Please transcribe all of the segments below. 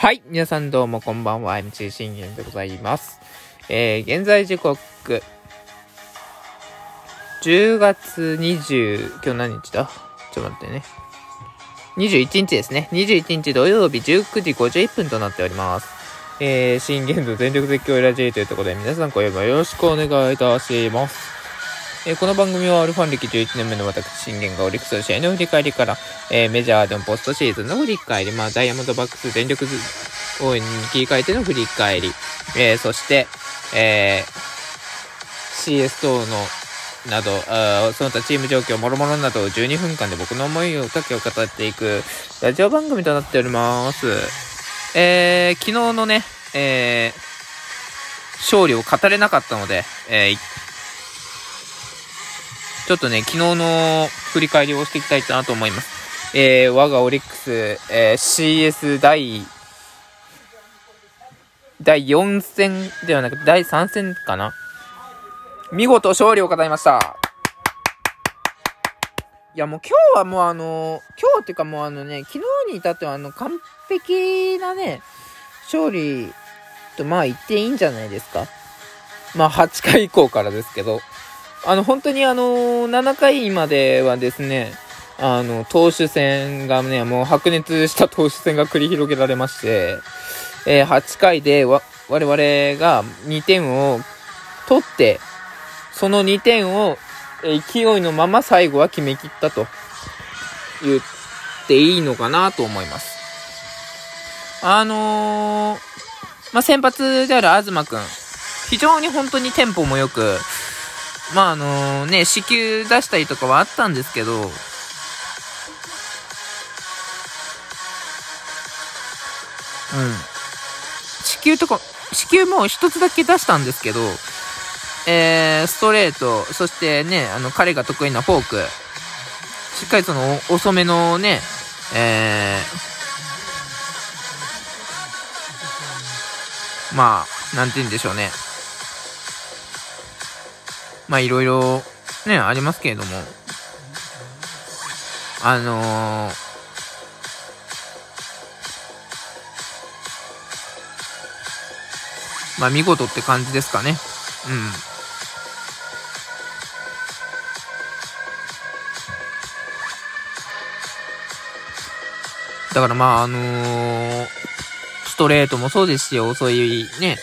はい。皆さんどうもこんばんは。MC 信玄でございます。えー、現在時刻、10月20、今日何日だ？ちょっと待ってね。21日ですね。21日土曜日19時51分となっております。えー、信玄の全力絶叫ラジエというところで皆さん今夜もよろしくお願いいたします。えこの番組はアルファン歴11年目の私、信玄がオリックスの試合の振り返りから、えメジャーでのポストシーズンの振り返り、まあ、ダイヤモンドバックス全力応援に切り替えての振り返り、えそして、え CS 等の、など、その他チーム状況、もろもろなどを12分間で僕の思いをかけを語っていくラジオ番組となっております。えー昨日のね、えー勝利を語れなかったので、えーちょっとね、昨日の振り返りをしていきたいなと思います。えー、我がオリックス、えー CS 第、第4戦ではなくて第3戦かな？見事勝利を語りました。いやもう今日はもうあの、今日っていうかもうあのね、昨日に至ってはあの完璧なね、勝利とまあ言っていいんじゃないですか。まあ8回以降からですけど。あの、本当にあの、7回まではですね、あの、投手戦がね、もう白熱した投手戦が繰り広げられまして、えー8回でわ、我々が2点を取って、その2点を、勢いのまま最後は決めきったと言っていいのかなと思います。あのー、まあ、先発である東くん、非常に本当にテンポも良く、まああのね、支給出したりとかはあったんですけど、うん。支給とか、支給も一つだけ出したんですけど、えー、ストレート、そしてね、あの、彼が得意なフォーク、しっかりその、遅めのね、えー、まあ、なんて言うんでしょうね。まあいろいろね、ありますけれども、あのーまあ見事って感じですかね。うん。だからまああのーストレートもそうですし、遅いね、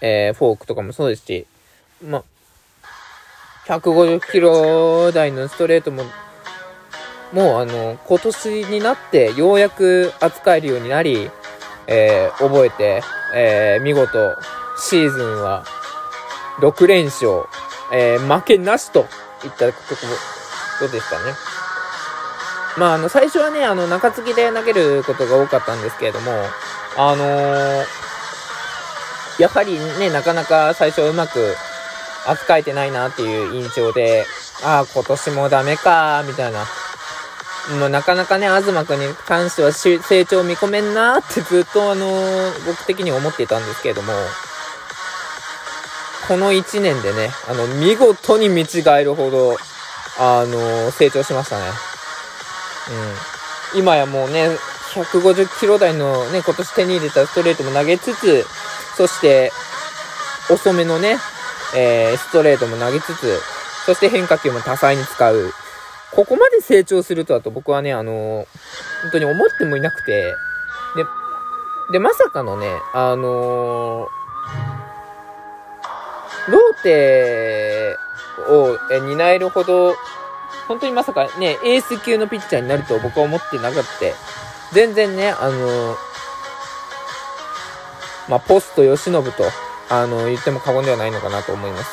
えーフォークとかもそうですし、まあ、150キロ台のストレートも、もうあの、今年になってようやく扱えるようになり、えー覚えて、えー見事、シーズンは6連勝、えー負けなしといったことでしたね。まあ、あの、最初はね、あの、中継ぎで投げることが多かったんですけれども、あのやはりね、なかなか最初うまく扱えてないなっていう印象で、ああ、今年もダメかみたいな。もうなかなかね、東くんに関しては成長見込めんなってずっとあのー僕的に思っていたんですけれども、この1年でね、あの、見事に見違えるほど、あのー成長しましたね。うん。今やもうね、150キロ台のね、今年手に入れたストレートも投げつつ、そして、遅めのね、えーストレートも投げつつ、そして変化球も多彩に使う。ここまで成長するとはと僕はね、あのー本当に思ってもいなくて、で、で、まさかのね、あのーローテを担えるほど、本当にまさかね、エース級のピッチャーになると僕は思ってなかった。全然ね、あのーまあ、ポスト吉信と、あの言っても過言ではないのかなと思います。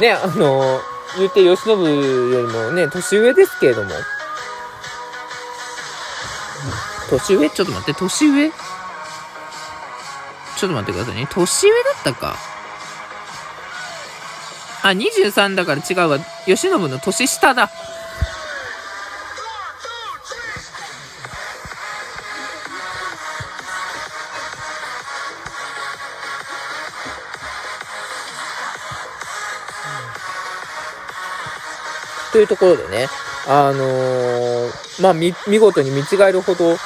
ね、あの言って吉信よりもね、年上ですけれども。年上？ちょっと待って、年上？ちょっと待ってくださいね。年上だったか。あ、23だから違うわ。吉信の年下だ。というところでね、あのーまあ、み、見事に見違えるほど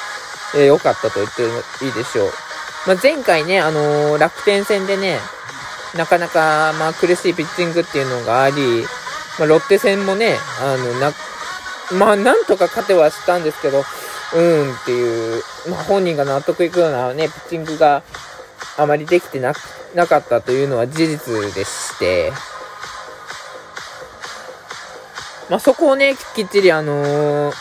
えー、良かったと言っていいでしょう。まあ、前回ね、あのー、楽天戦でね、なかなか、まあ、苦しいピッチングっていうのがあり、まあ、ロッテ戦もね、あの、な、まあ、なんとか勝てはしたんですけど、うんっていう、まあ、本人が納得いくようなね、ピッチングがあまりできてな、なかったというのは事実でして、まあ、そこをね、きっちりあのー、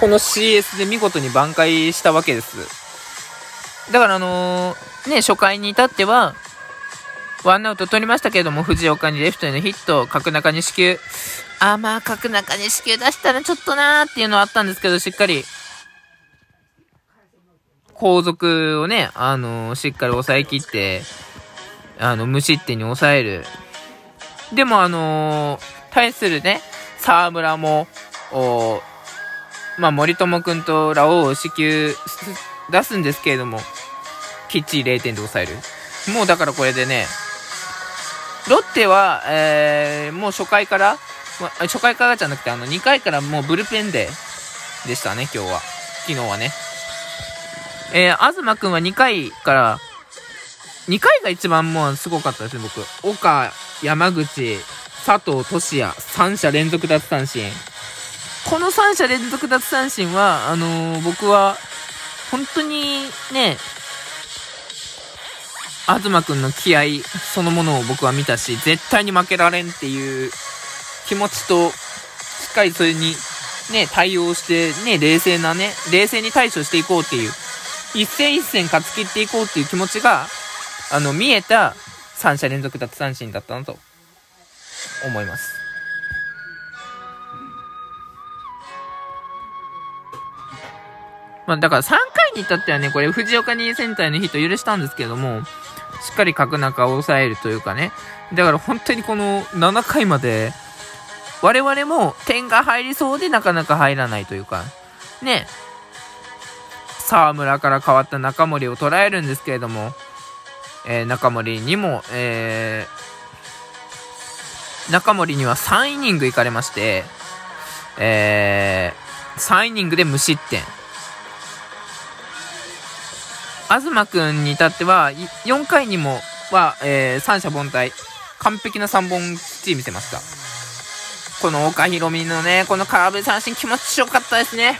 この CS で見事に挽回したわけです。だからあのー、ね、初回に至っては、ワンアウト取りましたけれども、藤岡にレフトへのヒット、角中に死球。あ、まあ、角中に死球出したらちょっとなーっていうのはあったんですけど、しっかり、後続をね、あのー、しっかり抑えきって、あの、無失点に抑える。でも、あのー、対するね、沢村も、おまあ、森友くんとラオウを支給出すんですけれども、きっちり0点で抑える。もうだからこれでね、ロッテは、えー、もう初回から、初回からじゃなくて、あの、2回からもうブルペンで、でしたね、今日は。昨日はね。えー、東くんは2回から、2回が一番もうすごかったですね、僕。岡、山口、佐藤俊也、3者連続奪三振。この3者連続奪三振は、あのー、僕は、本当にね、東くんの気合そのものを僕は見たし、絶対に負けられんっていう気持ちと、しっかりそれにね、対応して、ね、冷静なね、冷静に対処していこうっていう、一戦一戦勝ち切っていこうっていう気持ちが、あの、見えた3者連続奪三振だったなと思います。まあ、だから3回に至ってはね、これ藤岡にセンターのヒット許したんですけども、しっかり角中を抑えるというかね。だから本当にこの7回まで、我々も点が入りそうでなかなか入らないというか、ね。沢村から変わった中森を捉えるんですけれども、えー、中森にも、えー、中森には3イニング行かれまして、えー、3イニングで無失点。東くんに至っては、4回にもは、えー、三者凡退。完璧な3本きっちり見せました。この岡ひろみのね、この空振り三振気持ちよかったですね。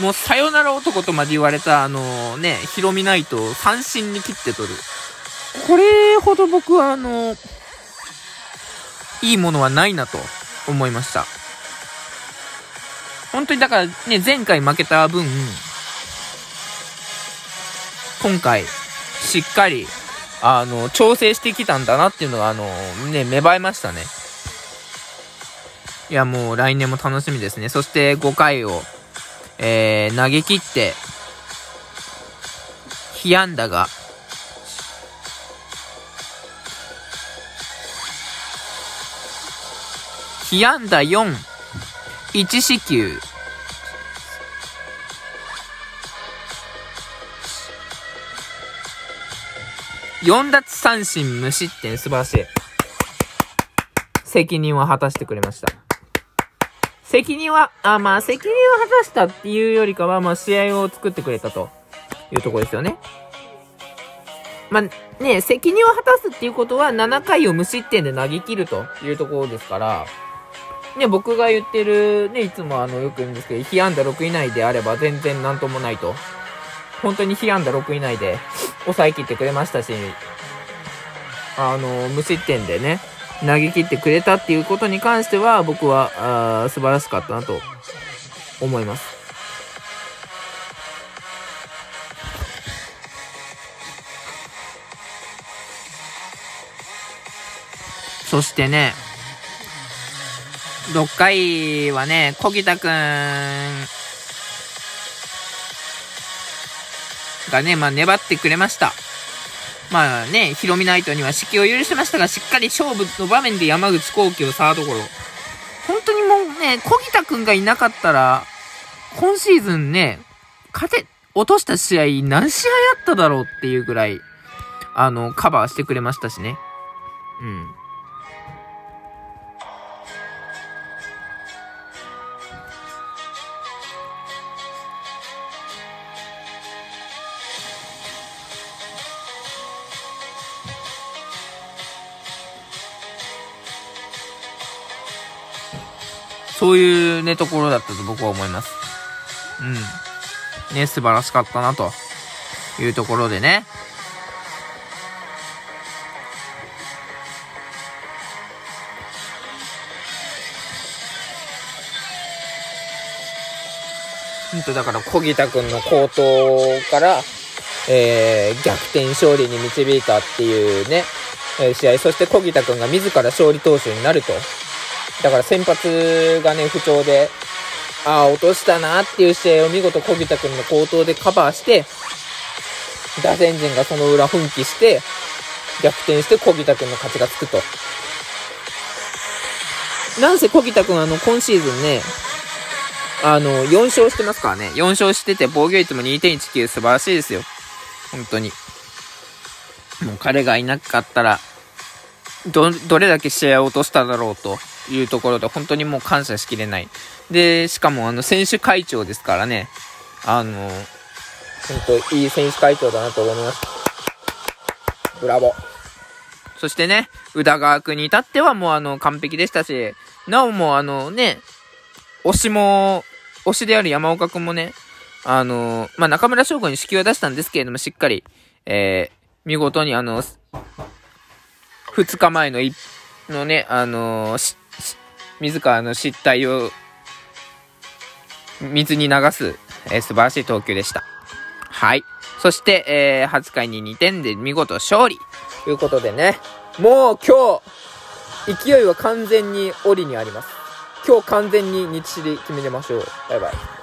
もう、さよなら男とまで言われた、あのー、ね、ヒロミナイトを三振に切って取る。これほど僕は、あのー、いいものはないなと思いました。本当にだからね、前回負けた分、今回、しっかり、あの、調整してきたんだなっていうのが、あの、ね、芽生えましたね。いや、もう来年も楽しみですね。そして5回を、えー、投げ切って、被安打が、被安打4、1四球、4奪三振無失点素晴らしい。責任を果たしてくれました。責任は、あ、まあ責任を果たしたっていうよりかは、まあ試合を作ってくれたというとこですよね。まあね、責任を果たすっていうことは7回を無失点で投げ切るというところですから、ね、僕が言ってる、ね、いつもあの、よく言うんですけど、被安打6以内であれば全然なんともないと。本当に被安打6以内で抑えきってくれましたし、あの、無失点でね、投げ切ってくれたっていうことに関しては、僕は、あ素晴らしかったなと思います。そしてね、6回はね、小木田くんがね、まあ粘ってくれました。まあね、ヒロミナイトには指揮を許しましたが、しっかり勝負の場面で山口幸輝をサードゴロ。本当にもうね、小木田くんがいなかったら、今シーズンね、勝て、落とした試合何試合あっただろうっていうぐらい、あの、カバーしてくれましたしね。うん。そういうね、ところだったと僕は思います。うん。ね、素晴らしかったな、というところでね。本当だから小木田君の好投から、えー、逆転勝利に導いたっていうね、え、試合。そして小木田君が自ら勝利投手になると。だから先発がね、不調で、ああ、落としたなっていう試合を見事小木田君の好投でカバーして、打線陣がその裏奮起して、逆転して小木田君の勝ちがつくと。なんせ小木田君あの、今シーズンね、あの、4勝してますからね。4勝してて、防御率も2.19素晴らしいですよ。本当に。もう彼がいなかったら、ど、どれだけ試合を落としただろうというところで、本当にもう感謝しきれない。で、しかもあの、選手会長ですからね。あの、本当いい選手会長だなと思います。ブラボー。そしてね、宇田川君に至ってはもうあの、完璧でしたし、なおもあのね、推しも、推しである山岡くんもね、あのまあ、中村翔吾に指揮を出したんですけれども、しっかり、えー、見事にあの、2日前のい、のね、あの自らの失態を、水に流す、えー、素晴らしい投球でした。はい。そして、えー、8回に2点で見事勝利ということでね、もう今日、勢いは完全に折にあります。今日完全に日知り決めてましょう。バイバイ。